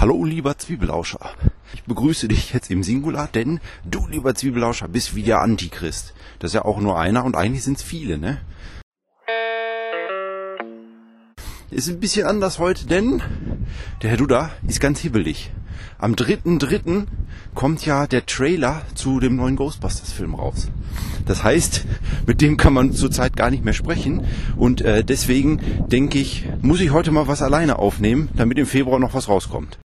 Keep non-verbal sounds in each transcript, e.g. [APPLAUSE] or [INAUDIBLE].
Hallo, lieber Zwiebelauscher. Ich begrüße dich jetzt im Singular, denn du, lieber Zwiebelauscher, bist wie der Antichrist. Das ist ja auch nur einer und eigentlich sind es viele, ne? Ist ein bisschen anders heute, denn der Herr Duda ist ganz hibbelig. Am 3.3. kommt ja der Trailer zu dem neuen Ghostbusters-Film raus. Das heißt, mit dem kann man zurzeit gar nicht mehr sprechen. Und äh, deswegen denke ich, muss ich heute mal was alleine aufnehmen, damit im Februar noch was rauskommt.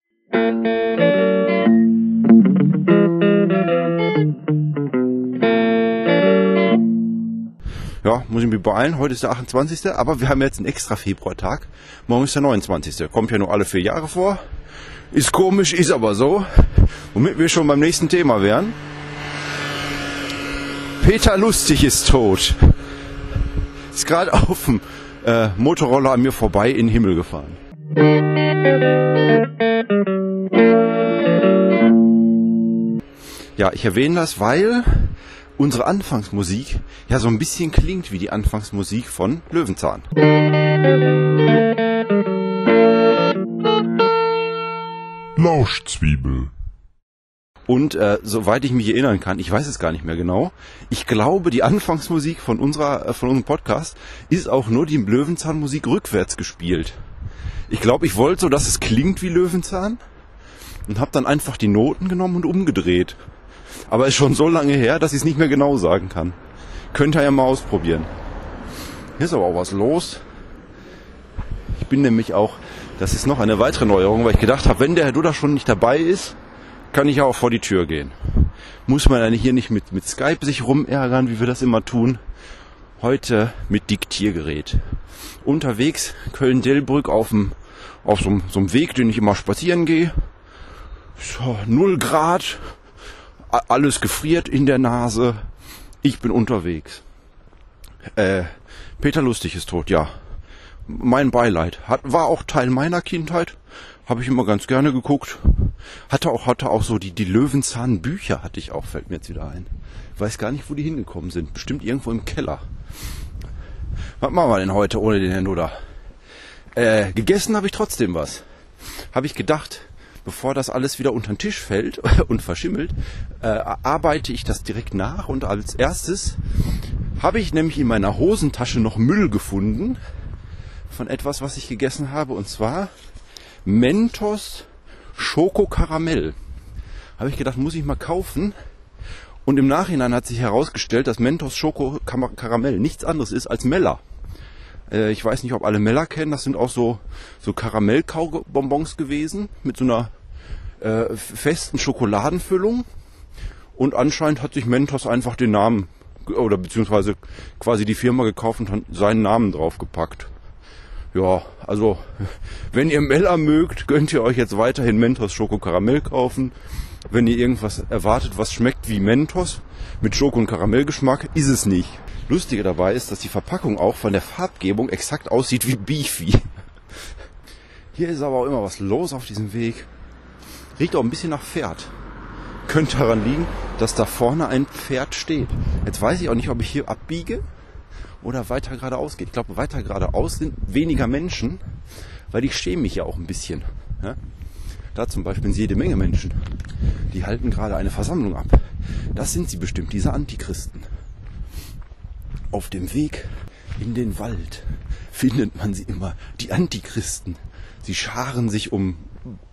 Ja, muss ich mich beeilen. Heute ist der 28. Aber wir haben jetzt einen extra Februartag. Morgen ist der 29. Kommt ja nur alle vier Jahre vor. Ist komisch, ist aber so. Womit wir schon beim nächsten Thema wären. Peter Lustig ist tot. Ist gerade auf dem äh, Motorroller an mir vorbei in den Himmel gefahren. Ja, ich erwähne das, weil unsere Anfangsmusik ja so ein bisschen klingt wie die Anfangsmusik von Löwenzahn. Lauschzwiebel. Und äh, soweit ich mich erinnern kann, ich weiß es gar nicht mehr genau, ich glaube, die Anfangsmusik von unserer, äh, von unserem Podcast ist auch nur die Löwenzahnmusik rückwärts gespielt. Ich glaube, ich wollte so, dass es klingt wie Löwenzahn und habe dann einfach die Noten genommen und umgedreht. Aber ist schon so lange her, dass ich es nicht mehr genau sagen kann. Könnt ihr ja mal ausprobieren. Hier ist aber auch was los. Ich bin nämlich auch, das ist noch eine weitere Neuerung, weil ich gedacht habe, wenn der Herr Duda schon nicht dabei ist, kann ich ja auch vor die Tür gehen. Muss man dann hier nicht mit, mit Skype sich rumärgern, wie wir das immer tun. Heute mit Diktiergerät. Unterwegs Köln-Dellbrück auf, dem, auf so, so einem Weg, den ich immer spazieren gehe. So, null Grad, alles gefriert in der Nase. Ich bin unterwegs. Äh, Peter Lustig ist tot, ja. Mein Beileid. Hat, war auch Teil meiner Kindheit. Habe ich immer ganz gerne geguckt. Hatte auch, hatte auch so die, die Löwenzahn-Bücher hatte ich auch, fällt mir jetzt wieder ein. Weiß gar nicht, wo die hingekommen sind. Bestimmt irgendwo im Keller. Was machen wir denn heute ohne den Herrn Nuda? Äh, gegessen habe ich trotzdem was. Habe ich gedacht, bevor das alles wieder unter den Tisch fällt [LAUGHS] und verschimmelt, äh, arbeite ich das direkt nach und als erstes habe ich nämlich in meiner Hosentasche noch Müll gefunden von etwas, was ich gegessen habe und zwar Mentos Schoko Karamell. Habe ich gedacht, muss ich mal kaufen. Und im Nachhinein hat sich herausgestellt, dass Mentos Schoko Karamell nichts anderes ist als Meller. Äh, ich weiß nicht, ob alle Meller kennen. Das sind auch so, so Karamellkaubonbons gewesen mit so einer äh, festen Schokoladenfüllung. Und anscheinend hat sich Mentos einfach den Namen oder beziehungsweise quasi die Firma gekauft und seinen Namen draufgepackt. Ja, also wenn ihr Meller mögt, könnt ihr euch jetzt weiterhin Mentos Schoko Karamell kaufen. Wenn ihr irgendwas erwartet, was schmeckt wie Mentos mit Schoko und Karamellgeschmack, ist es nicht. Lustige dabei ist, dass die Verpackung auch von der Farbgebung exakt aussieht wie Beefy. Hier ist aber auch immer was los auf diesem Weg. Riecht auch ein bisschen nach Pferd. Könnte daran liegen, dass da vorne ein Pferd steht. Jetzt weiß ich auch nicht, ob ich hier abbiege oder weiter geradeaus geht. Ich glaube, weiter geradeaus sind weniger Menschen, weil ich schäme mich ja auch ein bisschen. Ja? Da zum Beispiel sind jede Menge Menschen. Die halten gerade eine Versammlung ab. Das sind sie bestimmt, diese Antichristen. Auf dem Weg in den Wald findet man sie immer, die Antichristen. Sie scharen sich um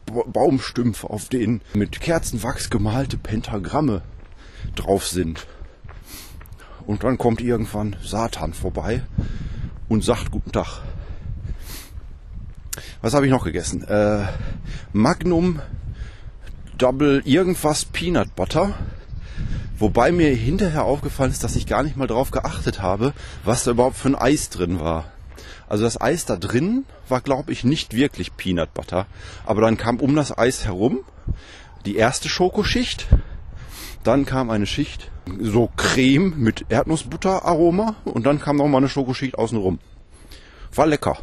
Baumstümpfe, auf denen mit Kerzenwachs gemalte Pentagramme drauf sind. Und dann kommt irgendwann Satan vorbei und sagt Guten Tag. Was habe ich noch gegessen? Äh, Magnum Double irgendwas Peanut Butter. Wobei mir hinterher aufgefallen ist, dass ich gar nicht mal drauf geachtet habe, was da überhaupt für ein Eis drin war. Also das Eis da drin war, glaube ich, nicht wirklich Peanut Butter. Aber dann kam um das Eis herum die erste Schokoschicht. Dann kam eine Schicht so Creme mit Erdnussbutter-Aroma und dann kam noch mal eine Schokoschicht außenrum. War lecker.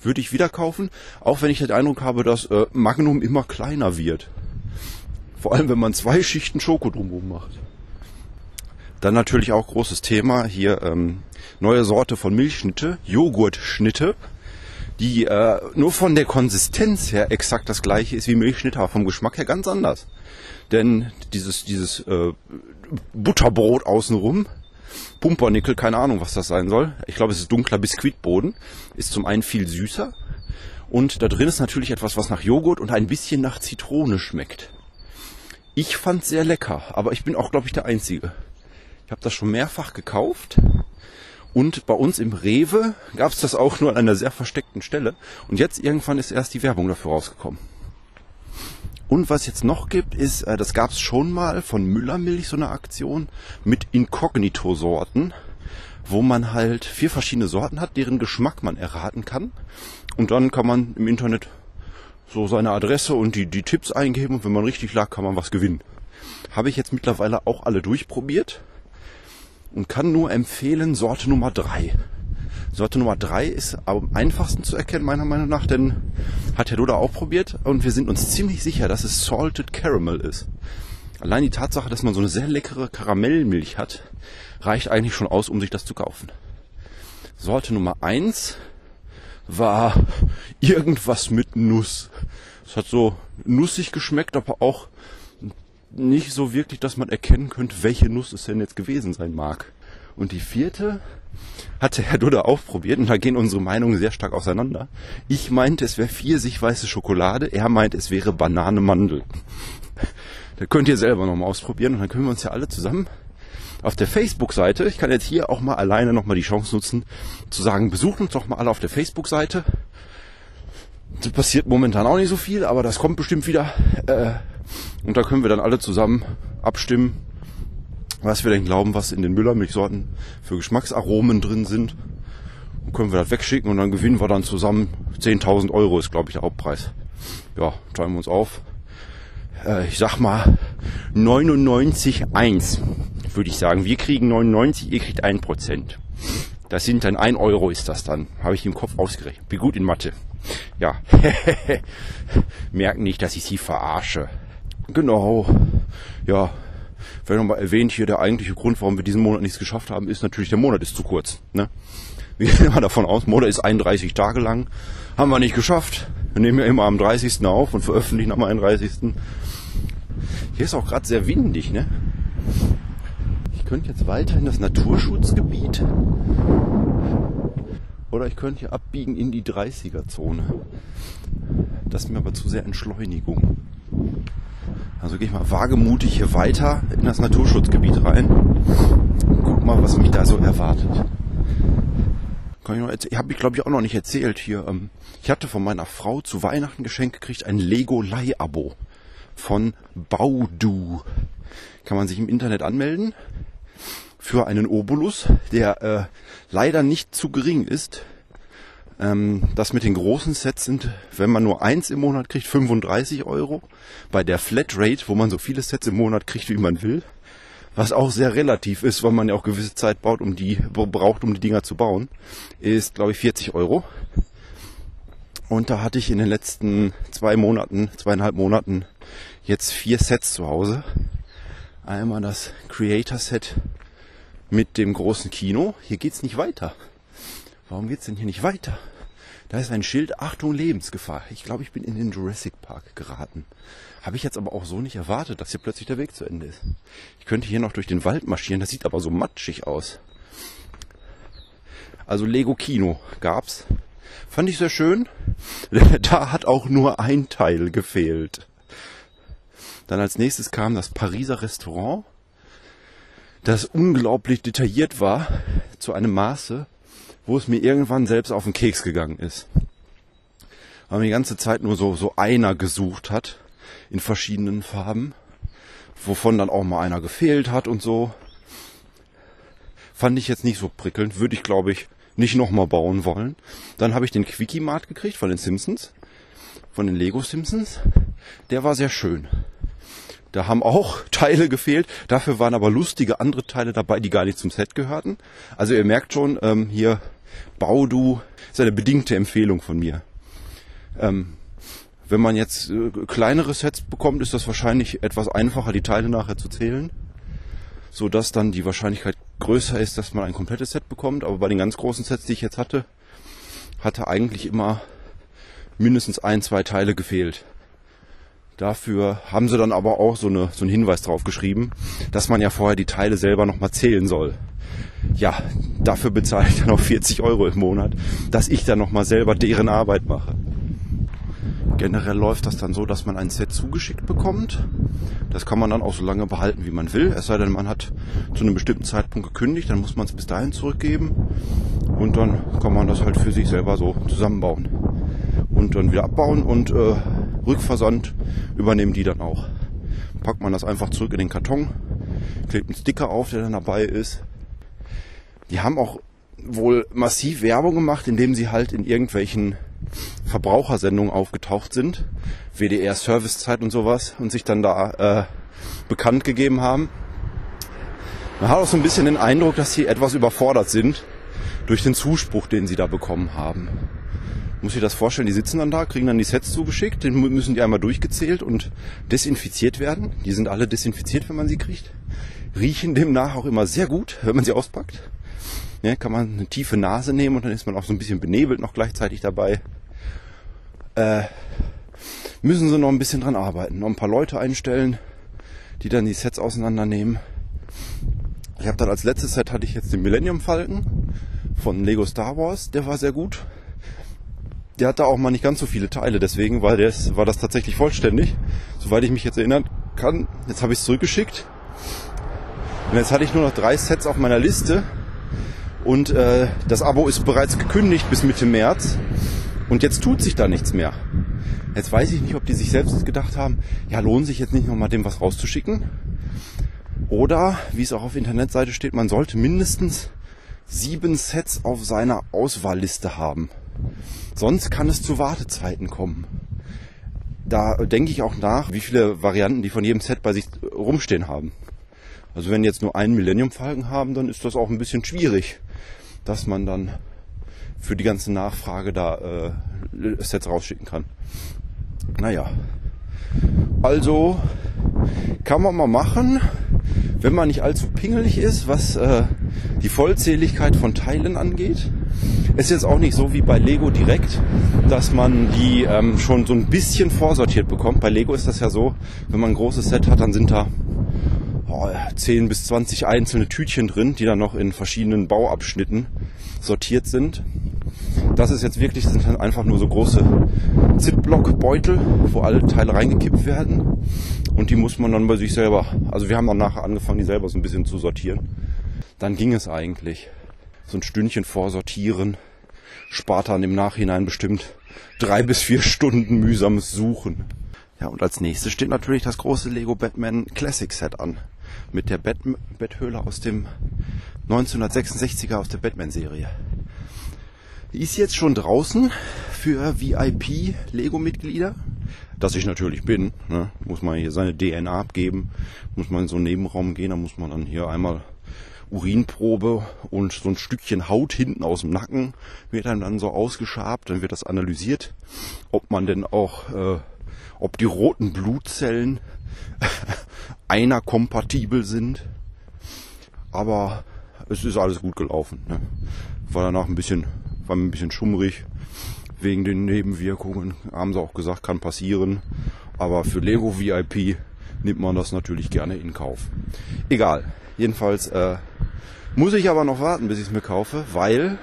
Würde ich wieder kaufen, auch wenn ich den Eindruck habe, dass äh, Magnum immer kleiner wird. Vor allem, wenn man zwei Schichten Schoko drumherum macht. Dann natürlich auch großes Thema hier ähm, neue Sorte von Milchschnitte, Joghurtschnitte. die äh, nur von der Konsistenz her exakt das gleiche ist wie Milchschnitt, aber vom Geschmack her ganz anders. Denn dieses, dieses äh, Butterbrot außenrum, Pumpernickel, keine Ahnung, was das sein soll. Ich glaube, es ist dunkler Biskuitboden, ist zum einen viel süßer und da drin ist natürlich etwas, was nach Joghurt und ein bisschen nach Zitrone schmeckt. Ich fand sehr lecker, aber ich bin auch, glaube ich, der Einzige. Ich habe das schon mehrfach gekauft und bei uns im Rewe gab es das auch nur an einer sehr versteckten Stelle. Und jetzt irgendwann ist erst die Werbung dafür rausgekommen. Und was jetzt noch gibt, ist, äh, das gab es schon mal von Müllermilch, so eine Aktion mit Inkognito-Sorten, wo man halt vier verschiedene Sorten hat, deren Geschmack man erraten kann. Und dann kann man im Internet so seine Adresse und die, die Tipps eingeben und wenn man richtig lag, kann man was gewinnen. Habe ich jetzt mittlerweile auch alle durchprobiert und kann nur empfehlen Sorte Nummer 3. Sorte Nummer 3 ist am einfachsten zu erkennen, meiner Meinung nach, denn hat Herr Duda auch probiert und wir sind uns ziemlich sicher, dass es Salted Caramel ist. Allein die Tatsache, dass man so eine sehr leckere Karamellmilch hat, reicht eigentlich schon aus, um sich das zu kaufen. Sorte Nummer 1 war irgendwas mit Nuss. Es hat so nussig geschmeckt, aber auch nicht so wirklich, dass man erkennen könnte, welche Nuss es denn jetzt gewesen sein mag. Und die vierte hatte Herr Dudder auch probiert und da gehen unsere Meinungen sehr stark auseinander. Ich meinte, es wäre pfirsich-weiße Schokolade, er meint, es wäre Banane-Mandel. Da könnt ihr selber nochmal ausprobieren und dann können wir uns ja alle zusammen auf der Facebook-Seite, ich kann jetzt hier auch mal alleine nochmal die Chance nutzen, zu sagen, besucht uns doch mal alle auf der Facebook-Seite. Das passiert momentan auch nicht so viel, aber das kommt bestimmt wieder. Äh, und da können wir dann alle zusammen abstimmen, was wir denn glauben, was in den Müllermilchsorten für Geschmacksaromen drin sind. Und können wir das wegschicken und dann gewinnen wir dann zusammen 10.000 Euro ist, glaube ich, der Hauptpreis. Ja, teilen wir uns auf. Äh, ich sag mal 99,1 würde ich sagen. Wir kriegen 99, ihr kriegt 1%. Das sind dann 1 Euro ist das dann. Habe ich im Kopf ausgerechnet. Bin gut in Mathe. Ja. [LAUGHS] Merken nicht, dass ich sie verarsche. Genau. Ja. Wenn nochmal erwähnt, hier der eigentliche Grund, warum wir diesen Monat nichts geschafft haben, ist natürlich, der Monat ist zu kurz. Ne? Wir [LAUGHS] gehen mal davon aus, Monat ist 31 Tage lang. Haben wir nicht geschafft. Wir nehmen ja immer am 30. auf und veröffentlichen am 31. Hier ist auch gerade sehr windig, ne? Könnte jetzt weiter in das Naturschutzgebiet. Oder ich könnte hier abbiegen in die 30er-Zone. Das ist mir aber zu sehr Entschleunigung. Also gehe ich mal wagemutig hier weiter in das Naturschutzgebiet rein. Guck mal, was mich da so erwartet. Kann ich noch erzählen? Habe ich glaube ich auch noch nicht erzählt hier. Ähm, ich hatte von meiner Frau zu Weihnachten geschenkt gekriegt ein Lego Leih-Abo von Baudu. Kann man sich im Internet anmelden für einen Obolus, der äh, leider nicht zu gering ist. Ähm, das mit den großen Sets sind, wenn man nur eins im Monat kriegt, 35 Euro. Bei der Flatrate, wo man so viele Sets im Monat kriegt, wie man will. Was auch sehr relativ ist, weil man ja auch gewisse Zeit baut, um die, braucht, um die Dinger zu bauen, ist, glaube ich, 40 Euro. Und da hatte ich in den letzten zwei Monaten, zweieinhalb Monaten jetzt vier Sets zu Hause. Einmal das Creator Set mit dem großen Kino. Hier geht's nicht weiter. Warum geht's denn hier nicht weiter? Da ist ein Schild, Achtung, Lebensgefahr. Ich glaube, ich bin in den Jurassic Park geraten. Habe ich jetzt aber auch so nicht erwartet, dass hier plötzlich der Weg zu Ende ist. Ich könnte hier noch durch den Wald marschieren, das sieht aber so matschig aus. Also Lego Kino gab's. Fand ich sehr schön. [LAUGHS] Da hat auch nur ein Teil gefehlt. Dann als nächstes kam das Pariser Restaurant, das unglaublich detailliert war, zu einem Maße, wo es mir irgendwann selbst auf den Keks gegangen ist. Weil man die ganze Zeit nur so, so einer gesucht hat, in verschiedenen Farben, wovon dann auch mal einer gefehlt hat und so. Fand ich jetzt nicht so prickelnd, würde ich glaube ich nicht nochmal bauen wollen. Dann habe ich den Quickie-Mart gekriegt von den Simpsons, von den Lego Simpsons. Der war sehr schön. Da haben auch [LAUGHS] Teile gefehlt. Dafür waren aber lustige andere Teile dabei, die gar nicht zum Set gehörten. Also ihr merkt schon, ähm, hier Baudu ist eine bedingte Empfehlung von mir. Ähm, wenn man jetzt äh, kleinere Sets bekommt, ist das wahrscheinlich etwas einfacher, die Teile nachher zu zählen. So dass dann die Wahrscheinlichkeit größer ist, dass man ein komplettes Set bekommt. Aber bei den ganz großen Sets, die ich jetzt hatte, hatte eigentlich immer mindestens ein, zwei Teile gefehlt. Dafür haben sie dann aber auch so, eine, so einen Hinweis drauf geschrieben, dass man ja vorher die Teile selber nochmal zählen soll. Ja, dafür bezahle ich dann auch 40 Euro im Monat, dass ich dann nochmal selber deren Arbeit mache. Generell läuft das dann so, dass man ein Set zugeschickt bekommt. Das kann man dann auch so lange behalten, wie man will. Es sei denn, man hat zu einem bestimmten Zeitpunkt gekündigt, dann muss man es bis dahin zurückgeben. Und dann kann man das halt für sich selber so zusammenbauen. Und dann wieder abbauen und äh, Rückversand übernehmen die dann auch. Packt man das einfach zurück in den Karton, klebt einen Sticker auf, der dann dabei ist. Die haben auch wohl massiv Werbung gemacht, indem sie halt in irgendwelchen Verbrauchersendungen aufgetaucht sind, WDR Servicezeit und sowas, und sich dann da äh, bekannt gegeben haben. Man hat auch so ein bisschen den Eindruck, dass sie etwas überfordert sind durch den Zuspruch, den sie da bekommen haben. Muss ich das vorstellen, die sitzen dann da, kriegen dann die Sets zugeschickt, dann müssen die einmal durchgezählt und desinfiziert werden. Die sind alle desinfiziert, wenn man sie kriegt. Riechen demnach auch immer sehr gut, wenn man sie auspackt. Ja, kann man eine tiefe Nase nehmen und dann ist man auch so ein bisschen benebelt noch gleichzeitig dabei. Äh, müssen sie noch ein bisschen dran arbeiten. Noch ein paar Leute einstellen, die dann die Sets auseinandernehmen. Ich habe dann als letztes Set hatte ich jetzt den Millennium Falken von Lego Star Wars. Der war sehr gut. Der hatte auch mal nicht ganz so viele Teile, deswegen war, das, war das tatsächlich vollständig. Soweit ich mich jetzt erinnern kann. Jetzt habe ich es zurückgeschickt. Und jetzt hatte ich nur noch drei Sets auf meiner Liste und äh, das Abo ist bereits gekündigt bis Mitte März und jetzt tut sich da nichts mehr. Jetzt weiß ich nicht, ob die sich selbst gedacht haben, ja, lohnt sich jetzt nicht nochmal dem was rauszuschicken. Oder, wie es auch auf Internetseite steht, man sollte mindestens sieben Sets auf seiner Auswahlliste haben. Sonst kann es zu Wartezeiten kommen. Da denke ich auch nach, wie viele Varianten die von jedem Set bei sich rumstehen haben. Also wenn jetzt nur einen Millennium Falken haben, dann ist das auch ein bisschen schwierig dass man dann für die ganze Nachfrage da äh, Sets rausschicken kann. Naja, also kann man mal machen, wenn man nicht allzu pingelig ist, was äh, die Vollzähligkeit von Teilen angeht. Ist jetzt auch nicht so wie bei Lego direkt, dass man die ähm, schon so ein bisschen vorsortiert bekommt. Bei Lego ist das ja so, wenn man ein großes Set hat, dann sind da oh, 10 bis 20 einzelne Tütchen drin, die dann noch in verschiedenen Bauabschnitten sortiert sind. Das ist jetzt wirklich, sind dann einfach nur so große Zipblock-Beutel, wo alle Teile reingekippt werden. Und die muss man dann bei sich selber, also wir haben dann nachher angefangen, die selber so ein bisschen zu sortieren. Dann ging es eigentlich. So ein Stündchen vorsortieren spart dann im Nachhinein bestimmt drei bis vier Stunden mühsames Suchen. Ja, und als nächstes steht natürlich das große Lego Batman Classic Set an mit der Bat Betthöhle aus dem 1966er aus der Batman-Serie. Ist jetzt schon draußen für VIP-Lego-Mitglieder. Dass ich natürlich bin, ne? muss man hier seine DNA abgeben, muss man in so einen Nebenraum gehen, da muss man dann hier einmal Urinprobe und so ein Stückchen Haut hinten aus dem Nacken wird dann, dann so ausgeschabt, dann wird das analysiert, ob man denn auch, äh, ob die roten Blutzellen [LAUGHS] einer kompatibel sind. Aber es ist alles gut gelaufen. Ne? War danach ein bisschen, war ein bisschen schummrig wegen den Nebenwirkungen. Haben sie auch gesagt, kann passieren. Aber für Lego VIP nimmt man das natürlich gerne in Kauf. Egal. Jedenfalls äh, muss ich aber noch warten, bis ich es mir kaufe, weil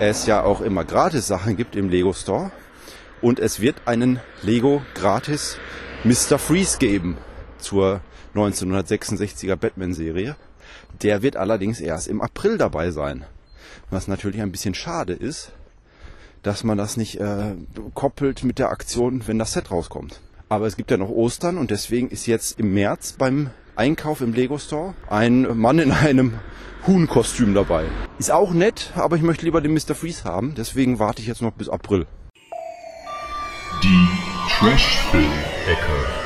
es ja auch immer gratis Sachen gibt im Lego Store. Und es wird einen Lego gratis Mr. Freeze geben zur 1966er Batman-Serie. Der wird allerdings erst im April dabei sein. Was natürlich ein bisschen schade ist, dass man das nicht äh, koppelt mit der Aktion, wenn das Set rauskommt. Aber es gibt ja noch Ostern und deswegen ist jetzt im März beim Einkauf im Lego Store ein Mann in einem Huhnkostüm dabei. Ist auch nett, aber ich möchte lieber den Mr. Freeze haben, deswegen warte ich jetzt noch bis April. Die Trash-Film-Ecke.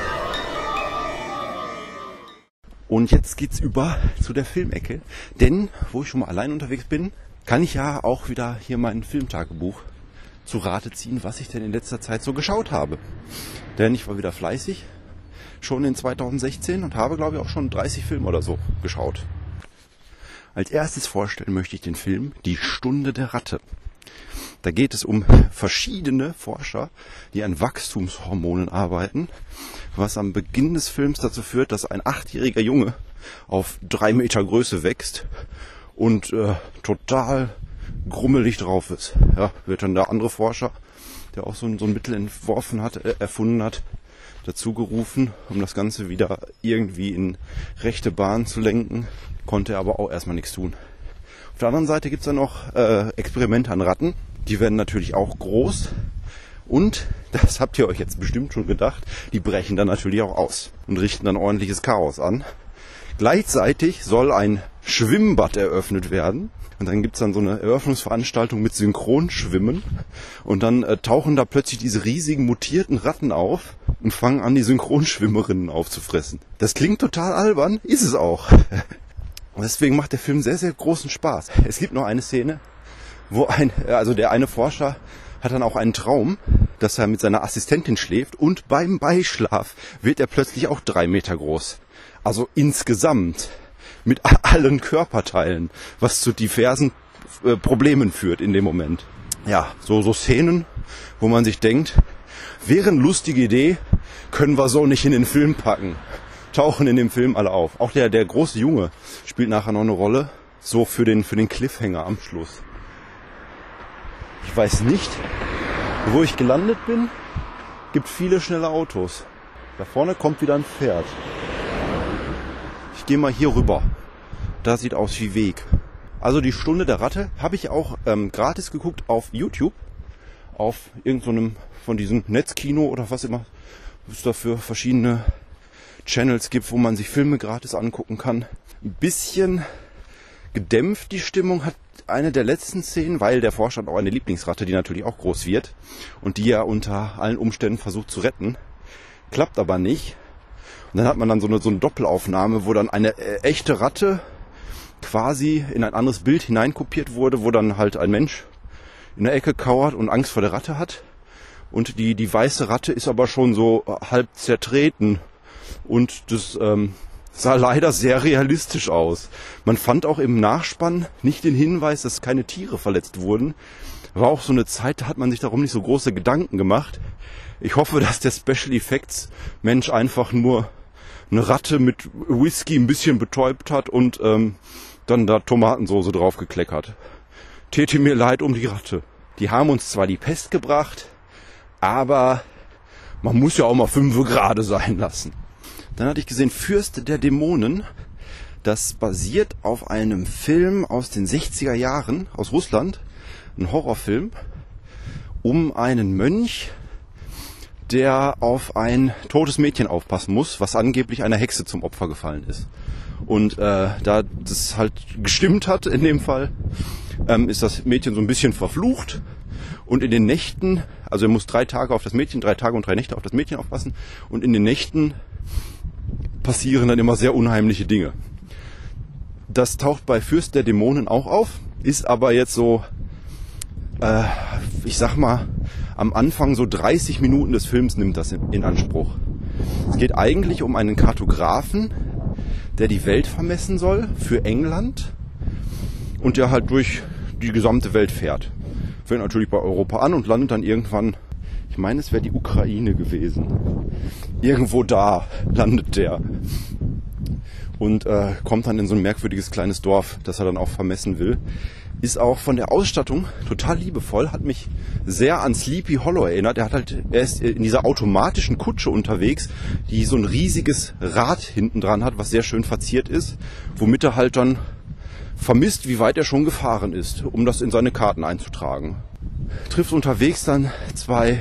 Und jetzt geht's über zu der Filmecke. Denn, wo ich schon mal allein unterwegs bin, kann ich ja auch wieder hier mein Filmtagebuch zu Rate ziehen, was ich denn in letzter Zeit so geschaut habe. Denn ich war wieder fleißig, schon in 2016 und habe, glaube ich, auch schon 30 Filme oder so geschaut. Als erstes vorstellen möchte ich den Film Die Stunde der Ratte. Da geht es um verschiedene Forscher, die an Wachstumshormonen arbeiten, was am Beginn des Films dazu führt, dass ein achtjähriger Junge auf drei Meter Größe wächst und äh, total grummelig drauf ist. Ja, wird dann der andere Forscher, der auch so ein, so ein Mittel entworfen hat, äh, erfunden hat, dazu gerufen, um das Ganze wieder irgendwie in rechte Bahn zu lenken, konnte er aber auch erstmal nichts tun. Auf der anderen Seite gibt's dann noch äh, Experimente an Ratten. Die werden natürlich auch groß. Und, [LAUGHS] das habt ihr euch jetzt bestimmt schon gedacht, die brechen dann natürlich auch aus und richten dann ordentliches Chaos an. Gleichzeitig soll ein Schwimmbad eröffnet werden. Und dann gibt's dann so eine Eröffnungsveranstaltung mit Synchronschwimmen. Und dann äh, tauchen da plötzlich diese riesigen mutierten Ratten auf und fangen an, die Synchronschwimmerinnen aufzufressen. Das klingt total albern, ist es auch. Und [LAUGHS] deswegen macht der Film sehr, sehr großen Spaß. Es gibt noch eine Szene, wo ein, also der eine Forscher hat dann auch einen Traum, dass er mit seiner Assistentin schläft und beim Beischlaf wird er plötzlich auch drei Meter groß. Also insgesamt mit [LAUGHS] allen Körperteilen, was zu diversen äh, Problemen führt in dem Moment. Ja, so, so Szenen, wo man sich denkt, wäre eine lustige Idee, können wir so nicht in den Film packen. Tauchen in dem Film alle auf. Auch der, der große Junge spielt nachher noch eine Rolle, so für den, für den Cliffhanger am Schluss. Ich weiß nicht, wo ich gelandet bin. Gibt viele schnelle Autos. Da vorne kommt wieder ein Pferd. Ich gehe mal hier rüber. Da sieht aus wie Weg. Also die Stunde der Ratte habe ich auch ähm, gratis geguckt auf YouTube. Auf irgendeinem so von diesem Netzkino oder was immer es da für verschiedene Channels gibt, wo man sich Filme gratis angucken kann. Ein bisschen gedämpft die Stimmung hat eine der letzten Szenen, weil der hat auch eine Lieblingsratte, die natürlich auch groß wird und die er unter allen Umständen versucht zu retten. Klappt aber nicht. Und dann hat man dann so eine, so eine Doppelaufnahme, wo dann eine äh, echte Ratte quasi in ein anderes Bild hineinkopiert wurde, wo dann halt ein Mensch in der Ecke kauert und Angst vor der Ratte hat. Und die, die weiße Ratte ist aber schon so halb zertreten. Und das ähm, sah leider sehr realistisch aus. Man fand auch im Nachspann nicht den Hinweis, dass keine Tiere verletzt wurden. War auch so eine Zeit, da hat man sich darum nicht so große Gedanken gemacht. Ich hoffe, dass der Special Effects Mensch einfach nur eine Ratte mit Whisky ein bisschen betäubt hat und ähm, dann da Tomatensoße draufgekleckert. Täte mir leid um die Ratte. Die haben uns zwar die Pest gebracht, aber man muss ja auch mal fünf gerade sein lassen. Dann hatte ich gesehen Fürst der Dämonen. Das basiert auf einem Film aus den 60er Jahren aus Russland, ein Horrorfilm, um einen Mönch, der auf ein totes Mädchen aufpassen muss, was angeblich einer Hexe zum Opfer gefallen ist. Und äh, da das halt gestimmt hat in dem Fall, ähm, ist das Mädchen so ein bisschen verflucht. Und in den Nächten, also er muss drei Tage auf das Mädchen, drei Tage und drei Nächte auf das Mädchen aufpassen. Und in den Nächten passieren dann immer sehr unheimliche Dinge. Das taucht bei Fürst der Dämonen auch auf, ist aber jetzt so, äh, ich sag mal, am Anfang so 30 Minuten des Films nimmt das in, in Anspruch. Es geht eigentlich um einen Kartografen, der die Welt vermessen soll für England und der halt durch die gesamte Welt fährt. Fängt natürlich bei Europa an und landet dann irgendwann, ich meine, es wäre die Ukraine gewesen. Irgendwo da landet der und äh, kommt dann in so ein merkwürdiges kleines Dorf, das er dann auch vermessen will. Ist auch von der Ausstattung total liebevoll, hat mich sehr an Sleepy Hollow erinnert. Er hat halt, er ist in dieser automatischen Kutsche unterwegs, die so ein riesiges Rad hinten dran hat, was sehr schön verziert ist, womit er halt dann vermisst, wie weit er schon gefahren ist, um das in seine Karten einzutragen. Trifft unterwegs dann zwei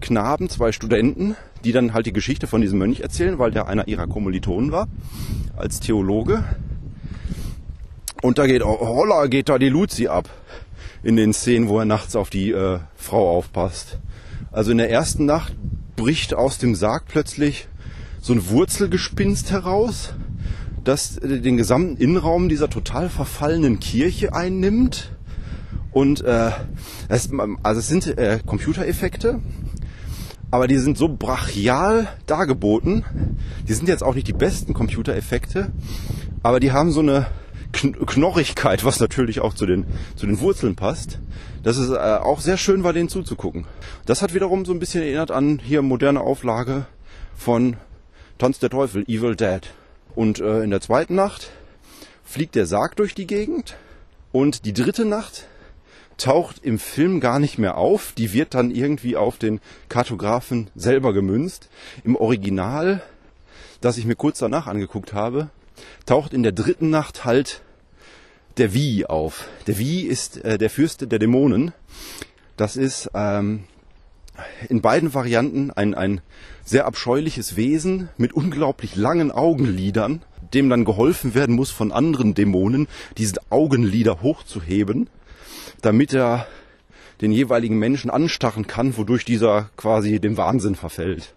Knaben, zwei Studenten, die dann halt die Geschichte von diesem Mönch erzählen, weil der einer ihrer Kommilitonen war, als Theologe. Und da geht, holla, geht da die Luzi ab. In den Szenen, wo er nachts auf die äh, Frau aufpasst. Also in der ersten Nacht bricht aus dem Sarg plötzlich so ein Wurzelgespinst heraus, das äh, den gesamten Innenraum dieser total verfallenen Kirche einnimmt. Und äh, es, also es sind äh, Computereffekte, aber die sind so brachial dargeboten. Die sind jetzt auch nicht die besten Computereffekte, aber die haben so eine Kn Knorrigkeit, was natürlich auch zu den, zu den Wurzeln passt, dass es äh, auch sehr schön war, denen zuzugucken. Das hat wiederum so ein bisschen erinnert an hier moderne Auflage von Tanz der Teufel, Evil Dead. Und äh, in der zweiten Nacht fliegt der Sarg durch die Gegend und die dritte Nacht taucht im Film gar nicht mehr auf. Die wird dann irgendwie auf den Kartografen selber gemünzt. Im Original, das ich mir kurz danach angeguckt habe, taucht in der dritten Nacht halt der Wie auf. Der Wie ist äh, der Fürste der Dämonen. Das ist ähm, in beiden Varianten ein, ein sehr abscheuliches Wesen mit unglaublich langen Augenlidern, dem dann geholfen werden muss von anderen Dämonen, diese Augenlider hochzuheben, damit er den jeweiligen Menschen anstarren kann, wodurch dieser quasi dem Wahnsinn verfällt.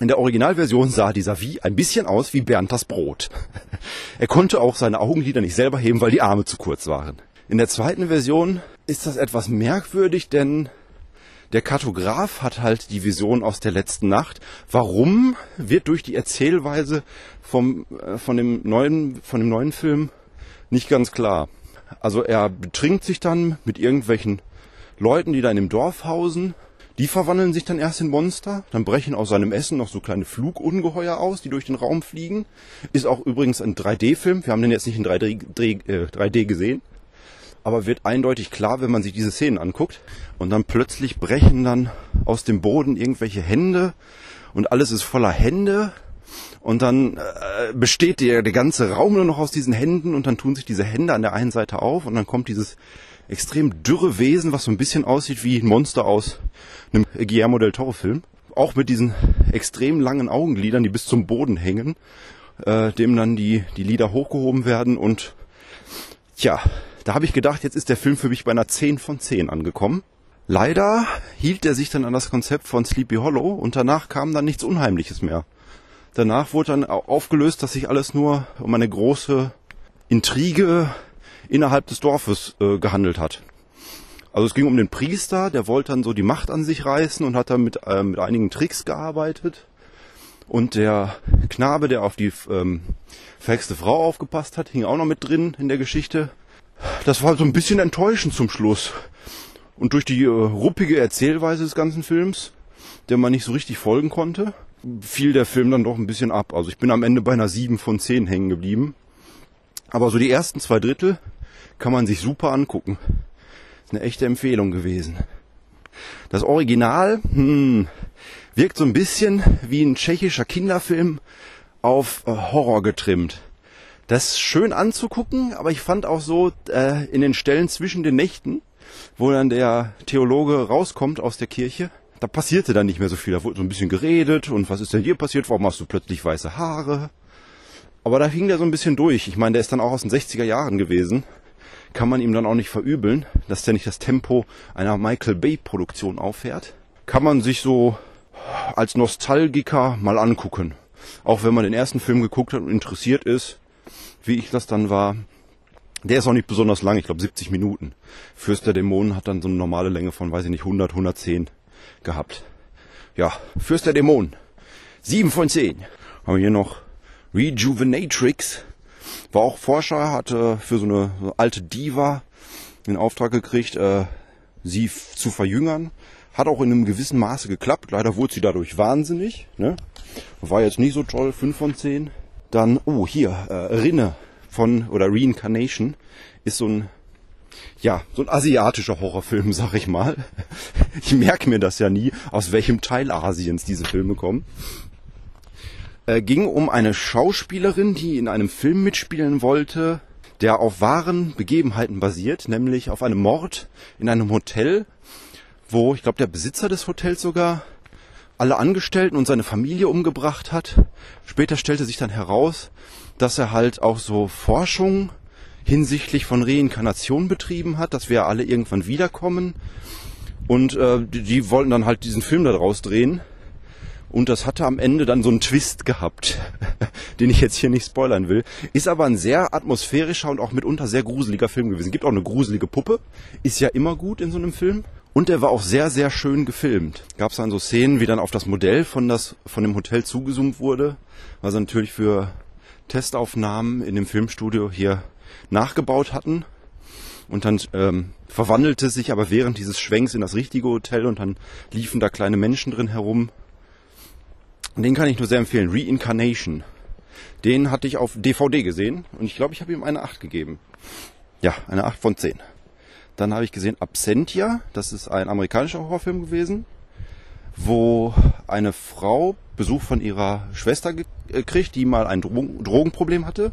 In der Originalversion sah dieser Wie ein bisschen aus wie Bernd das Brot. [LAUGHS] er konnte auch seine Augenlider nicht selber heben, weil die Arme zu kurz waren. In der zweiten Version ist das etwas merkwürdig, denn der Kartograf hat halt die Vision aus der letzten Nacht. Warum wird durch die Erzählweise vom, äh, von, dem neuen, von dem neuen Film nicht ganz klar. Also er betrinkt sich dann mit irgendwelchen Leuten, die da in dem Dorf hausen. Die verwandeln sich dann erst in Monster, dann brechen aus seinem Essen noch so kleine Flugungeheuer aus, die durch den Raum fliegen. Ist auch übrigens ein 3D-Film. Wir haben den jetzt nicht in 3D, äh, 3D gesehen aber wird eindeutig klar, wenn man sich diese Szenen anguckt. Und dann plötzlich brechen dann aus dem Boden irgendwelche Hände und alles ist voller Hände. Und dann äh, besteht der, der ganze Raum nur noch aus diesen Händen und dann tun sich diese Hände an der einen Seite auf und dann kommt dieses extrem dürre Wesen, was so ein bisschen aussieht wie ein Monster aus einem Guillermo del Toro Film. Auch mit diesen extrem langen Augenlidern, die bis zum Boden hängen, äh, dem dann die, die Lider hochgehoben werden und tja, da habe ich gedacht, jetzt ist der Film für mich bei einer 10 von 10 angekommen. Leider hielt er sich dann an das Konzept von Sleepy Hollow und danach kam dann nichts Unheimliches mehr. Danach wurde dann aufgelöst, dass sich alles nur um eine große Intrige innerhalb des Dorfes äh, gehandelt hat. Also es ging um den Priester, der wollte dann so die Macht an sich reißen und hat dann mit, äh, mit einigen Tricks gearbeitet. Und der Knabe, der auf die ähm, verhexte Frau aufgepasst hat, hing auch noch mit drin in der Geschichte das war so ein bisschen enttäuschend zum Schluss. Und durch die äh, ruppige Erzählweise des ganzen Films, der man nicht so richtig folgen konnte, fiel der Film dann doch ein bisschen ab. Also ich bin am Ende bei einer 7 von 10 hängen geblieben. Aber so die ersten zwei Drittel kann man sich super angucken. Ist eine echte Empfehlung gewesen. Das Original hm, wirkt so ein bisschen wie ein tschechischer Kinderfilm auf äh, Horror getrimmt. Das ist schön anzugucken, aber ich fand auch so äh, in den Stellen zwischen den Nächten, wo dann der Theologe rauskommt aus der Kirche, da passierte dann nicht mehr so viel. Da wurde so ein bisschen geredet und was ist denn hier passiert? Warum hast du plötzlich weiße Haare? Aber da hing der so ein bisschen durch. Ich meine, der ist dann auch aus den 60er Jahren gewesen. Kann man ihm dann auch nicht verübeln, dass der nicht das Tempo einer Michael Bay Produktion auffährt. Kann man sich so als Nostalgiker mal angucken. Auch wenn man den ersten Film geguckt hat und interessiert ist, wie ich das dann war. Der ist auch nicht besonders lang, ich glaube 70 Minuten. Fürst der Dämonen hat dann so eine normale Länge von, weiß ich nicht, 100, 110 gehabt. Ja, Fürst der Dämonen. 7 von 10. Haben wir hier noch Rejuvenatrix. War auch Forscher, hatte für so eine, alte Diva den Auftrag gekriegt, äh, sie zu verjüngern. Hat auch in einem gewissen Maße geklappt. Leider wurde sie dadurch wahnsinnig. Ne? War jetzt nicht so toll, 5 von 10. Dann, oh, hier, äh, Rinne von, oder Reincarnation ist so ein, ja, so ein asiatischer Horrorfilm, [LAUGHS] sag ich mal. Ich merke mir das ja nie, aus welchem Teil Asiens diese Filme kommen. Äh, ging um eine Schauspielerin, die in einem Film mitspielen wollte, der auf wahren Begebenheiten basiert, nämlich auf einem Mord in einem Hotel, wo, ich glaube, der Besitzer des Hotels sogar alle Angestellten und seine Familie umgebracht hat. Später stellte sich dann heraus, dass er halt auch so Forschung hinsichtlich von Reinkarnation betrieben hat, dass wir alle irgendwann wiederkommen. Und äh, die, die wollten dann halt diesen Film daraus drehen. Und das hatte am Ende dann so einen Twist gehabt, [LAUGHS] den ich jetzt hier nicht spoilern will. Ist aber ein sehr atmosphärischer und auch mitunter sehr gruseliger Film gewesen. Gibt auch eine gruselige Puppe. Ist ja immer gut in so einem Film. Und der war auch sehr, sehr schön gefilmt. Gab es dann so Szenen, wie dann auf das Modell von, das, von dem Hotel zugezoomt wurde. Also natürlich für Testaufnahmen in dem Filmstudio hier nachgebaut hatten. Und dann ähm, verwandelte sich aber während dieses Schwenks in das richtige Hotel und dann liefen da kleine Menschen drin herum. Und den kann ich nur sehr empfehlen. Reincarnation. Den hatte ich auf DVD gesehen und ich glaube, ich habe ihm eine 8 gegeben. Ja, eine 8 von 10. Dann habe ich gesehen Absentia, das ist ein amerikanischer Horrorfilm gewesen, wo eine Frau Besuch von ihrer Schwester äh, kriegt, die mal ein Drogenproblem hatte.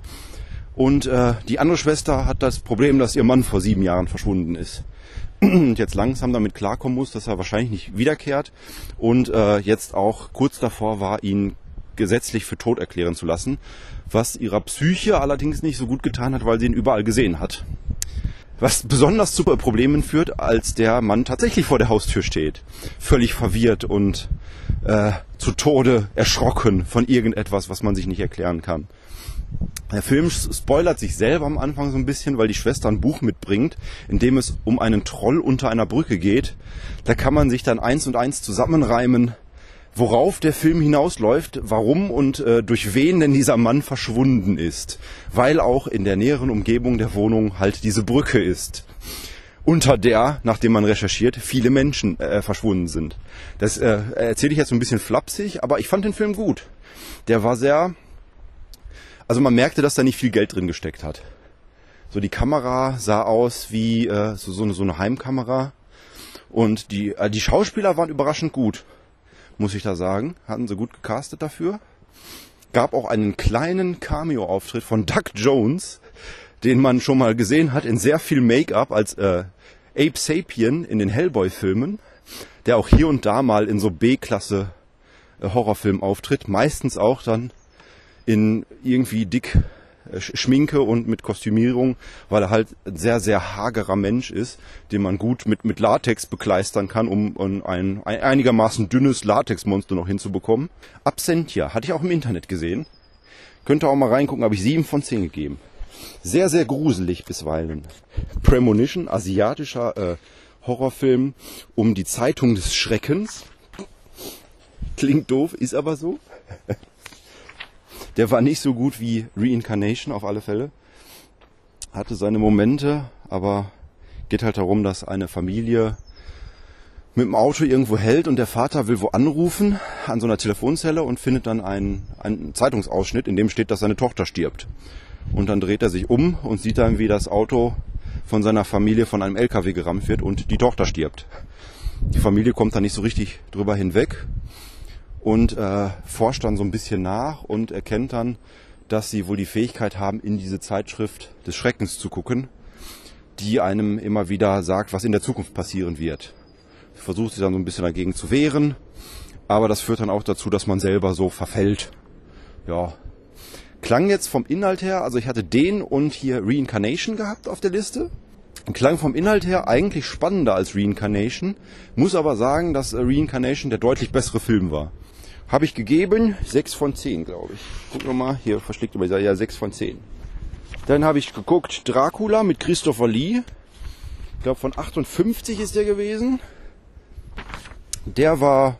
Und äh, die andere Schwester hat das Problem, dass ihr Mann vor sieben Jahren verschwunden ist. [CLEARS THROAT] Und jetzt langsam damit klarkommen muss, dass er wahrscheinlich nicht wiederkehrt und äh, jetzt auch kurz davor war, ihn gesetzlich für tot erklären zu lassen, was ihrer Psyche allerdings nicht so gut getan hat, weil sie ihn überall gesehen hat. Was besonders zu Problemen führt, als der Mann tatsächlich vor der Haustür steht, völlig verwirrt und äh, zu Tode erschrocken von irgendetwas, was man sich nicht erklären kann. Der Film spoilert sich selber am Anfang so ein bisschen, weil die Schwester ein Buch mitbringt, in dem es um einen Troll unter einer Brücke geht. Da kann man sich dann eins und eins zusammenreimen, worauf der Film hinausläuft, warum und äh, durch wen denn dieser Mann verschwunden ist. Weil auch in der näheren Umgebung der Wohnung halt diese Brücke ist unter der, nachdem man recherchiert, viele Menschen äh, verschwunden sind. Das äh, erzähle ich jetzt so ein bisschen flapsig, aber ich fand den Film gut. Der war sehr, also man merkte, dass da nicht viel Geld drin gesteckt hat. So die Kamera sah aus wie äh, so, so, eine, so eine Heimkamera und die, äh, die Schauspieler waren überraschend gut, muss ich da sagen. Hatten sie gut gecastet dafür. Gab auch einen kleinen Cameo-Auftritt von Doug Jones, den man schon mal gesehen hat in sehr viel Make-up als äh, Ape Sapien in den Hellboy-Filmen, der auch hier und da mal in so B-Klasse äh, auftritt, meistens auch dann in irgendwie dick äh, Schminke und mit Kostümierung, weil er halt ein sehr, sehr hagerer Mensch ist, den man gut mit, mit Latex bekleistern kann, um, ein, ein einigermaßen dünnes Latexmonster noch hinzubekommen. Absentia hatte ich auch im Internet gesehen. Könnt ihr auch mal reingucken, habe ich sieben von zehn gegeben. Sehr, sehr gruselig bisweilen. Premonition, asiatischer äh, Horrorfilm um die Zeitung des Schreckens. Klingt doof, ist aber so. Der war nicht so gut wie Reincarnation auf alle Fälle. Hatte seine Momente, aber geht halt darum, dass eine Familie mit dem Auto irgendwo hält und der Vater will wo anrufen an so einer Telefonzelle und findet dann einen, einen Zeitungsausschnitt, in dem steht, dass seine Tochter stirbt. Und dann dreht er sich um und sieht dann, wie das Auto von seiner Familie von einem LKW gerammt wird und die Tochter stirbt. Die Familie kommt da nicht so richtig drüber hinweg und äh, forscht dann so ein bisschen nach und erkennt dann, dass sie wohl die Fähigkeit haben, in diese Zeitschrift des Schreckens zu gucken, die einem immer wieder sagt, was in der Zukunft passieren wird. Versucht sie dann so ein bisschen dagegen zu wehren, aber das führt dann auch dazu, dass man selber so verfällt. Ja, Klang jetzt vom Inhalt her, also ich hatte den und hier Reincarnation gehabt auf der Liste. Klang vom Inhalt her eigentlich spannender als Reincarnation. Muss aber sagen, dass Reincarnation der deutlich bessere Film war. Habe ich gegeben, 6 von 10, glaube ich. Guck nochmal, hier verschlägt über ja 6 von 10. Dann habe ich geguckt Dracula mit Christopher Lee. Ich glaube von 58 ist der gewesen. Der war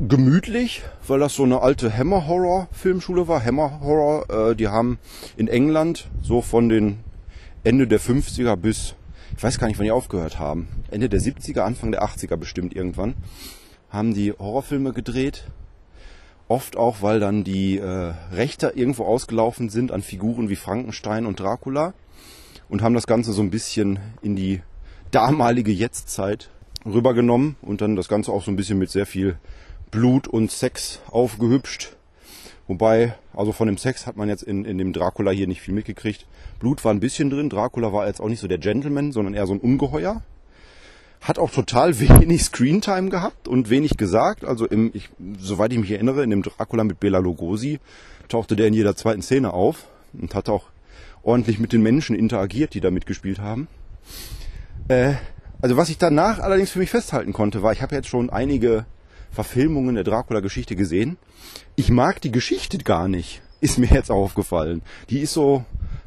gemütlich, weil das so eine alte Hammer Horror Filmschule war. Hammer Horror, äh, die haben in England so von den Ende der 50er bis, ich weiß gar nicht, wann die aufgehört haben. Ende der 70er, Anfang der 80er bestimmt irgendwann, haben die Horrorfilme gedreht. Oft auch, weil dann die äh, Rechte irgendwo ausgelaufen sind an Figuren wie Frankenstein und Dracula und haben das Ganze so ein bisschen in die damalige Jetztzeit rübergenommen und dann das Ganze auch so ein bisschen mit sehr viel Blut und Sex aufgehübscht. Wobei, also von dem Sex hat man jetzt in, in dem Dracula hier nicht viel mitgekriegt. Blut war ein bisschen drin. Dracula war jetzt auch nicht so der Gentleman, sondern eher so ein Ungeheuer. Hat auch total [LAUGHS] wenig Screentime gehabt und wenig gesagt. Also im, ich, soweit ich mich erinnere, in dem Dracula mit Bela Lugosi tauchte der in jeder zweiten Szene auf und hat auch ordentlich mit den Menschen interagiert, die da mitgespielt haben. Äh, also was ich danach allerdings für mich festhalten konnte, war, ich habe jetzt schon einige Verfilmungen der Dracula-Geschichte gesehen. Ich mag die Geschichte gar nicht, ist mir jetzt aufgefallen. Die ist so,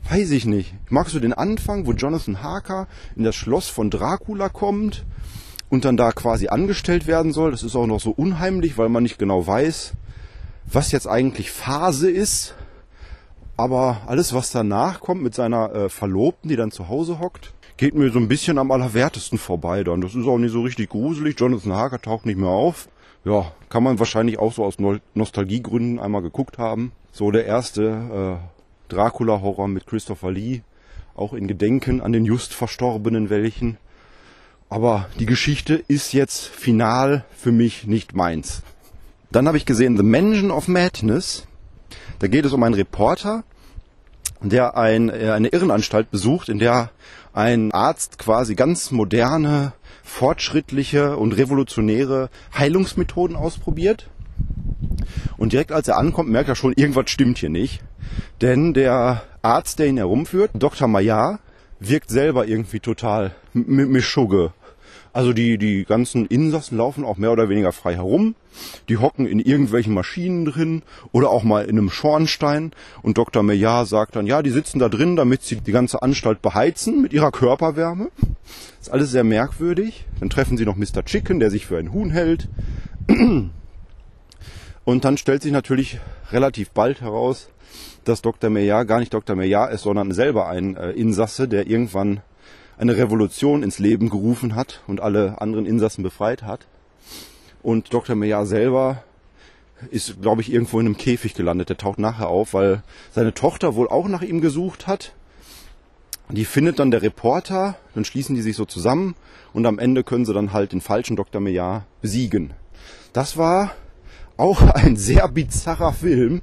weiß ich nicht. Ich mag so den Anfang, wo Jonathan Harker in das Schloss von Dracula kommt und dann da quasi angestellt werden soll. Das ist auch noch so unheimlich, weil man nicht genau weiß, was jetzt eigentlich Phase ist. Aber alles, was danach kommt mit seiner äh, Verlobten, die dann zu Hause hockt, geht mir so ein bisschen am allerwertesten vorbei dann. Das ist auch nicht so richtig gruselig. Jonathan Harker taucht nicht mehr auf. Ja, kann man wahrscheinlich auch so aus no Nostalgiegründen einmal geguckt haben. So der erste äh, Dracula-Horror mit Christopher Lee. Auch in Gedenken an den just Verstorbenen welchen. Aber die Geschichte ist jetzt final für mich nicht meins. Dann habe ich gesehen The Mansion of Madness. Da geht es um einen Reporter, der ein, äh, eine Irrenanstalt besucht, in der ein Arzt quasi ganz moderne, fortschrittliche und revolutionäre Heilungsmethoden ausprobiert. Und direkt als er ankommt, merkt er schon, irgendwas stimmt hier nicht. Denn der Arzt, der ihn herumführt, Dr. Maillard, wirkt selber irgendwie total Mischugge. Also die, die ganzen Insassen laufen auch mehr oder weniger frei herum. Die hocken in irgendwelchen Maschinen drin oder auch mal in einem Schornstein. Und Dr. Meillard sagt dann, ja, die sitzen da drin, damit sie die ganze Anstalt beheizen mit ihrer Körperwärme. Das ist alles sehr merkwürdig. Dann treffen sie noch Mr. Chicken, der sich für ein Huhn hält. [CLEARS THROAT] Und dann stellt sich natürlich relativ bald heraus, dass Dr. Meillard gar nicht Dr. Meillard ist, sondern selber ein äh, Insasse, der irgendwann eine Revolution ins Leben gerufen hat und alle anderen Insassen befreit hat. Und Dr. Meyer selber ist, glaube ich, irgendwo in einem Käfig gelandet. Der taucht nachher auf, weil seine Tochter wohl auch nach ihm gesucht hat. Die findet dann der Reporter, dann schließen die sich so zusammen und am Ende können sie dann halt den falschen Dr. Meyer besiegen. Das war auch [LAUGHS] ein sehr bizarrer Film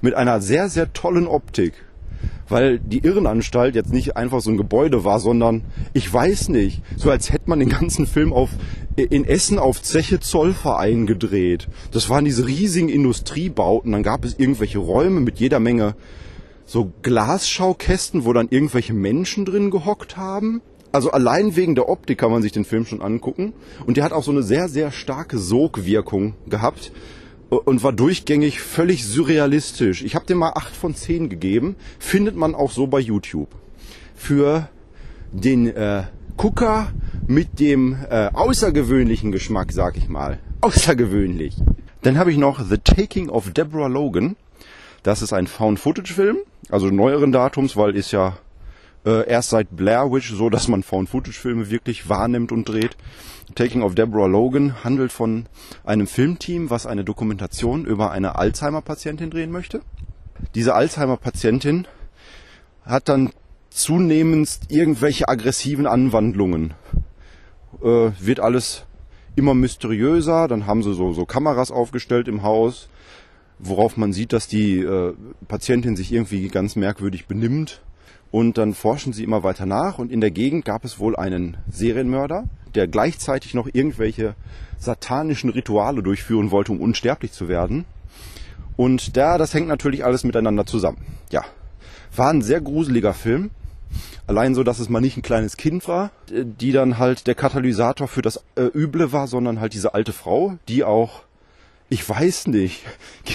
mit einer sehr, sehr tollen Optik weil die Irrenanstalt jetzt nicht einfach so ein Gebäude war, sondern ich weiß nicht, so als hätte man den ganzen Film auf in Essen auf Zeche Zollverein gedreht. Das waren diese riesigen Industriebauten, dann gab es irgendwelche Räume mit jeder Menge so Glasschaukästen, wo dann irgendwelche Menschen drin gehockt haben. Also allein wegen der Optik kann man sich den Film schon angucken. Und der hat auch so eine sehr, sehr starke Sogwirkung gehabt und war durchgängig völlig surrealistisch. Ich habe dem mal 8 von 10 gegeben. Findet man auch so bei YouTube. Für den äh, Gucker mit dem äh, außergewöhnlichen Geschmack, sag ich mal. Außergewöhnlich. Dann habe ich noch The Taking of Deborah Logan. Das ist ein Found-Footage-Film, also neueren Datums, weil ist ja äh, erst seit Blair Witch so, dass man Found-Footage-Filme wirklich wahrnimmt und dreht. Taking of Deborah Logan handelt von einem Filmteam, was eine Dokumentation über eine Alzheimer-Patientin drehen möchte. Diese Alzheimer-Patientin hat dann zunehmend irgendwelche aggressiven Anwandlungen. Äh, wird alles immer mysteriöser. Dann haben sie so, so Kameras aufgestellt im Haus, worauf man sieht, dass die äh, Patientin sich irgendwie ganz merkwürdig benimmt. Und dann forschen sie immer weiter nach und in der Gegend gab es wohl einen Serienmörder, der gleichzeitig noch irgendwelche satanischen Rituale durchführen wollte, um unsterblich zu werden. Und da, das hängt natürlich alles miteinander zusammen. Ja, war ein sehr gruseliger Film. Allein so, dass es mal nicht ein kleines Kind war, die dann halt der Katalysator für das äh, Üble war, sondern halt diese alte Frau, die auch, ich weiß nicht,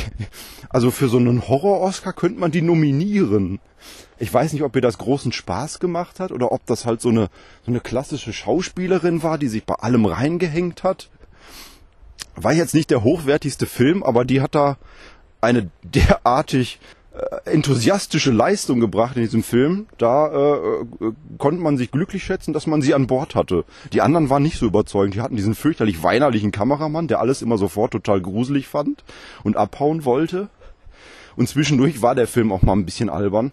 [LAUGHS] also für so einen Horror-Oscar könnte man die nominieren. Ich weiß nicht, ob ihr das großen Spaß gemacht hat oder ob das halt so eine, so eine klassische Schauspielerin war, die sich bei allem reingehängt hat. War jetzt nicht der hochwertigste Film, aber die hat da eine [LAUGHS] derartig äh, enthusiastische Leistung gebracht in diesem Film. Da äh, äh, konnte man sich glücklich schätzen, dass man sie an Bord hatte. Die anderen waren nicht so überzeugend. Die hatten diesen fürchterlich weinerlichen Kameramann, der alles immer sofort total gruselig fand und abhauen wollte. Und zwischendurch war der Film auch mal ein bisschen albern.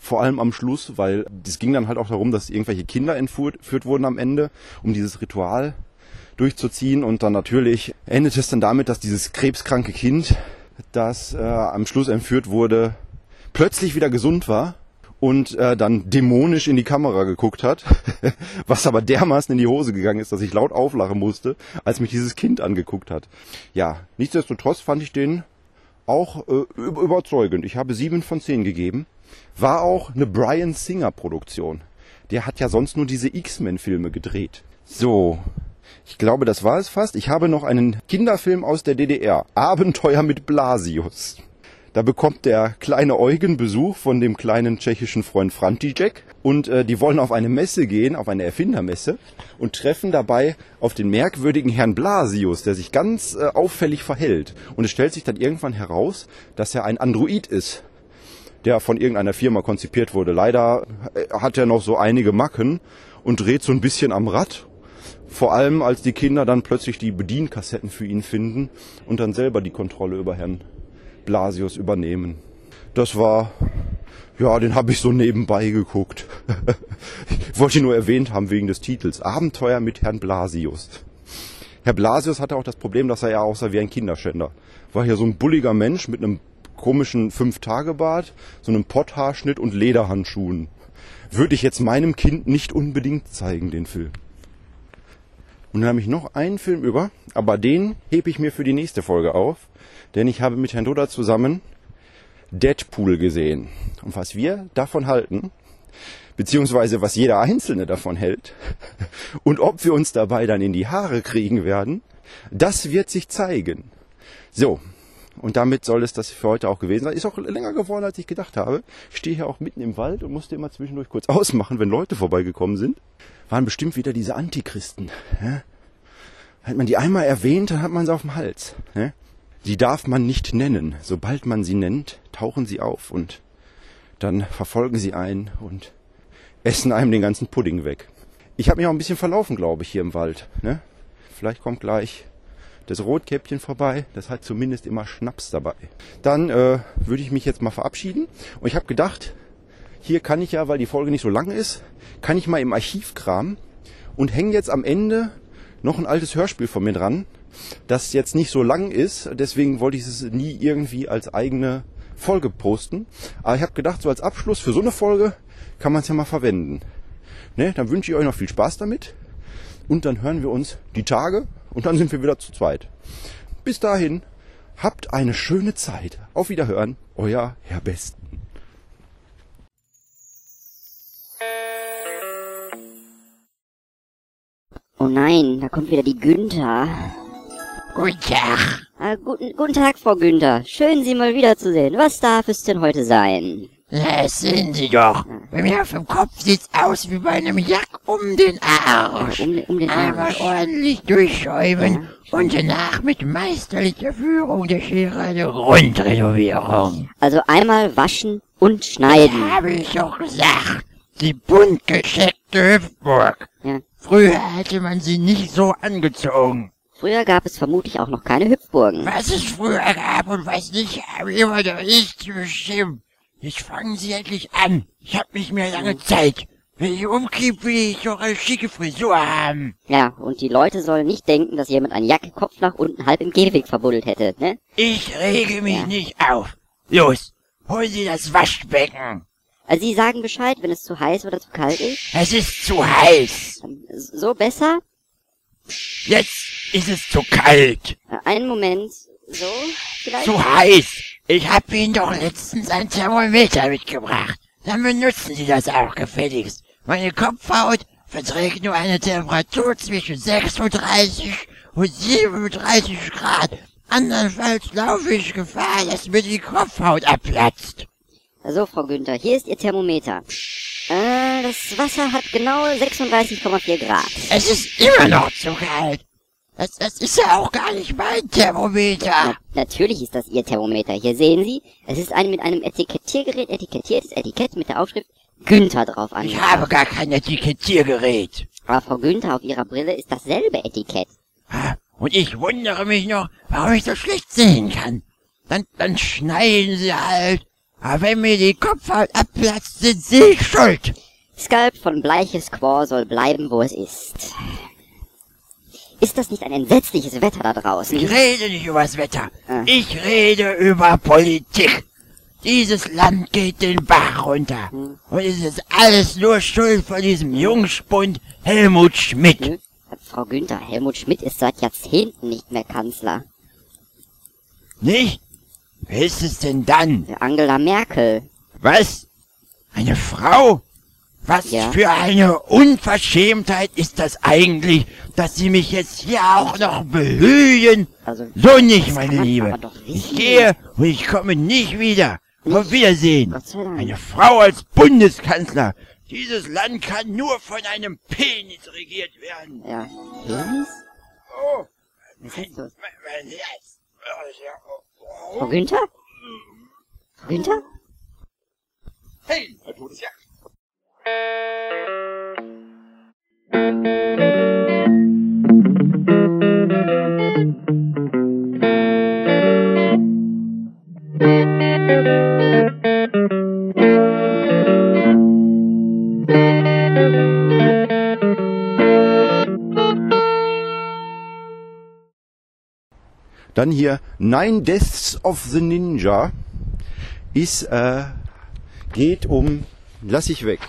Vor allem am Schluss, weil es ging dann halt auch darum, dass irgendwelche Kinder entführt wurden am Ende, um dieses Ritual durchzuziehen. Und dann natürlich endet es dann damit, dass dieses krebskranke Kind, das äh, am Schluss entführt wurde, plötzlich wieder gesund war und äh, dann dämonisch in die Kamera geguckt hat, [LAUGHS] was aber dermaßen in die Hose gegangen ist, dass ich laut auflachen musste, als mich dieses Kind angeguckt hat. Ja, nichtsdestotrotz fand ich den auch äh, überzeugend. Ich habe sieben von zehn gegeben. War auch eine Brian Singer Produktion. Der hat ja sonst nur diese X-Men-Filme gedreht. So, ich glaube, das war es fast. Ich habe noch einen Kinderfilm aus der DDR. Abenteuer mit Blasius. Da bekommt der kleine Eugen Besuch von dem kleinen tschechischen Freund František und äh, die wollen auf eine Messe gehen, auf eine Erfindermesse und treffen dabei auf den merkwürdigen Herrn Blasius, der sich ganz äh, auffällig verhält. Und es stellt sich dann irgendwann heraus, dass er ein Android ist der von irgendeiner Firma konzipiert wurde. Leider äh, hat er noch so einige Macken und dreht so ein bisschen am Rad. Vor allem, als die Kinder dann plötzlich die Bedienkassetten für ihn finden und dann selber die Kontrolle über Herrn Blasius übernehmen. Das war, ja, den habe ich so nebenbei geguckt. [LAUGHS] ich wollte ihn nur erwähnt haben wegen des Titels. Abenteuer mit Herrn Blasius. Herr Blasius hatte auch das Problem, dass er ja aussah wie ein Kinderschänder. War hier so ein bulliger Mensch mit einem komischen Fünf-Tage-Bart, so einem Potthaarschnitt und Lederhandschuhen. Würde ich jetzt meinem Kind nicht unbedingt zeigen, den Film. Und dann habe ich noch einen Film über, aber den hebe ich mir für die nächste Folge auf, denn ich habe mit Herrn Doda zusammen Deadpool gesehen. Und was wir davon halten, beziehungsweise was jeder Einzelne davon hält [LAUGHS] und ob wir uns dabei dann in die Haare kriegen werden, das wird sich zeigen. So, und damit soll es das für heute auch gewesen sein. Ist auch länger geworden, als ich gedacht habe. Ich stehe hier auch mitten im Wald und musste immer zwischendurch kurz [LAUGHS] ausmachen, wenn Leute vorbeigekommen sind. Waren bestimmt wieder diese Antichristen. Ja? Hat man die einmal erwähnt, dann hat man sie auf dem Hals. Ja? Die darf man nicht nennen. Sobald man sie nennt, tauchen sie auf und dann verfolgen sie einen und essen einem den ganzen Pudding weg. Ich habe mich auch ein bisschen verlaufen, glaube ich, hier im Wald. Ne? Vielleicht kommt gleich das Rotkäppchen vorbei. Das hat zumindest immer Schnaps dabei. Dann äh, würde ich mich jetzt mal verabschieden. Und ich habe gedacht, hier kann ich ja, weil die Folge nicht so lang ist, kann ich mal im Archiv kramen und hänge jetzt am Ende noch ein altes Hörspiel von mir dran, das jetzt nicht so lang ist. Deswegen wollte ich es nie irgendwie als eigene Folge posten. Aber ich habe gedacht, so als Abschluss für so eine Folge kann man es ja mal verwenden. Ne? Dann wünsche ich euch noch viel Spaß damit. Und dann hören wir uns die Tage und dann sind wir wieder zu zweit. Bis dahin, habt eine schöne Zeit. Auf Wiederhören, euer Herr Besten. Oh nein, da kommt wieder die Günther. Guten Tag. Ah, guten, guten Tag, Frau Günther. Schön, Sie mal wiederzusehen. Was darf es denn heute sein? Das sehen Sie doch. Bei mir auf dem Kopf sieht's aus wie bei einem Jack um den Arsch. Um, um den Einmal Arsch. ordentlich durchschäumen und danach mit meisterlicher Führung der Schere eine Grundrenovierung. Also einmal waschen und schneiden. Habe ich doch gesagt. Die bunt gescheckte Hüpfburg. Ja. Früher hatte man sie nicht so angezogen. Früher gab es vermutlich auch noch keine Hüpfburgen. Was es früher gab und was nicht, habe immer doch ich zu bestimmen. Jetzt fangen Sie endlich an. Ich hab nicht mehr lange Zeit. Wenn ich umkipp, will ich doch eine schicke Frisur haben. Ja, und die Leute sollen nicht denken, dass jemand einen Jackenkopf nach unten halb im Gehweg verbuddelt hätte, ne? Ich rege mich Ja. nicht auf. Los, holen Sie das Waschbecken. Also Sie sagen Bescheid, wenn es zu heiß oder zu kalt ist. Es ist zu heiß. So besser? Jetzt ist es zu kalt. Äh, Einen Moment. So, vielleicht? Zu heiß. Ich hab Ihnen doch letztens ein Thermometer mitgebracht. Dann benutzen Sie das auch gefälligst. Meine Kopfhaut verträgt nur eine Temperatur zwischen 36 und 37 Grad. Andernfalls laufe ich Gefahr, dass mir die Kopfhaut abplatzt. So, Frau Günther, hier ist Ihr Thermometer. Äh, das Wasser hat genau 36,4 Grad. Es ist immer noch zu kalt. Das, das ist ja auch gar nicht mein Thermometer. Na, natürlich ist das Ihr Thermometer. Hier sehen Sie, es ist ein mit einem Etikettiergerät etikettiertes Etikett mit der Aufschrift Günther drauf an. Ich habe gar kein Etikettiergerät. Aber Frau Günther, auf Ihrer Brille ist dasselbe Etikett. Und ich wundere mich noch, warum ich so schlecht sehen kann. Dann, dann schneiden sie halt. Aber wenn mir die Kopfhaut abplatzt, sind sie schuld. Skalp von bleiches Quor soll bleiben, wo es ist. Ist das nicht ein entsetzliches Wetter da draußen? Ich rede nicht übers Wetter. Ah. Ich rede über Politik. Dieses Land geht den Bach runter. Hm. Und es ist alles nur Schuld von diesem Jungspund Helmut Schmidt. Hm? Frau Günther, Helmut Schmidt ist seit Jahrzehnten nicht mehr Kanzler. Nicht? Wer ist es denn dann? Angela Merkel. Was? Eine Frau? Was Ja. für eine Unverschämtheit ist das eigentlich, dass Sie mich jetzt hier auch noch belügen? Also, So nicht, meine Liebe. Ich gehe und ich komme nicht wieder. Auf Wiedersehen. Eine Frau als Bundeskanzler. Dieses Land kann nur von einem Penis regiert werden. Ja. Penis? Oh, das? mein, mein Herz. Oh. Frau Günther? Frau Günther? Hey, ein totes Jagd. Dann hier Nine Deaths of the Ninja ist, äh, geht um, lass ich weg.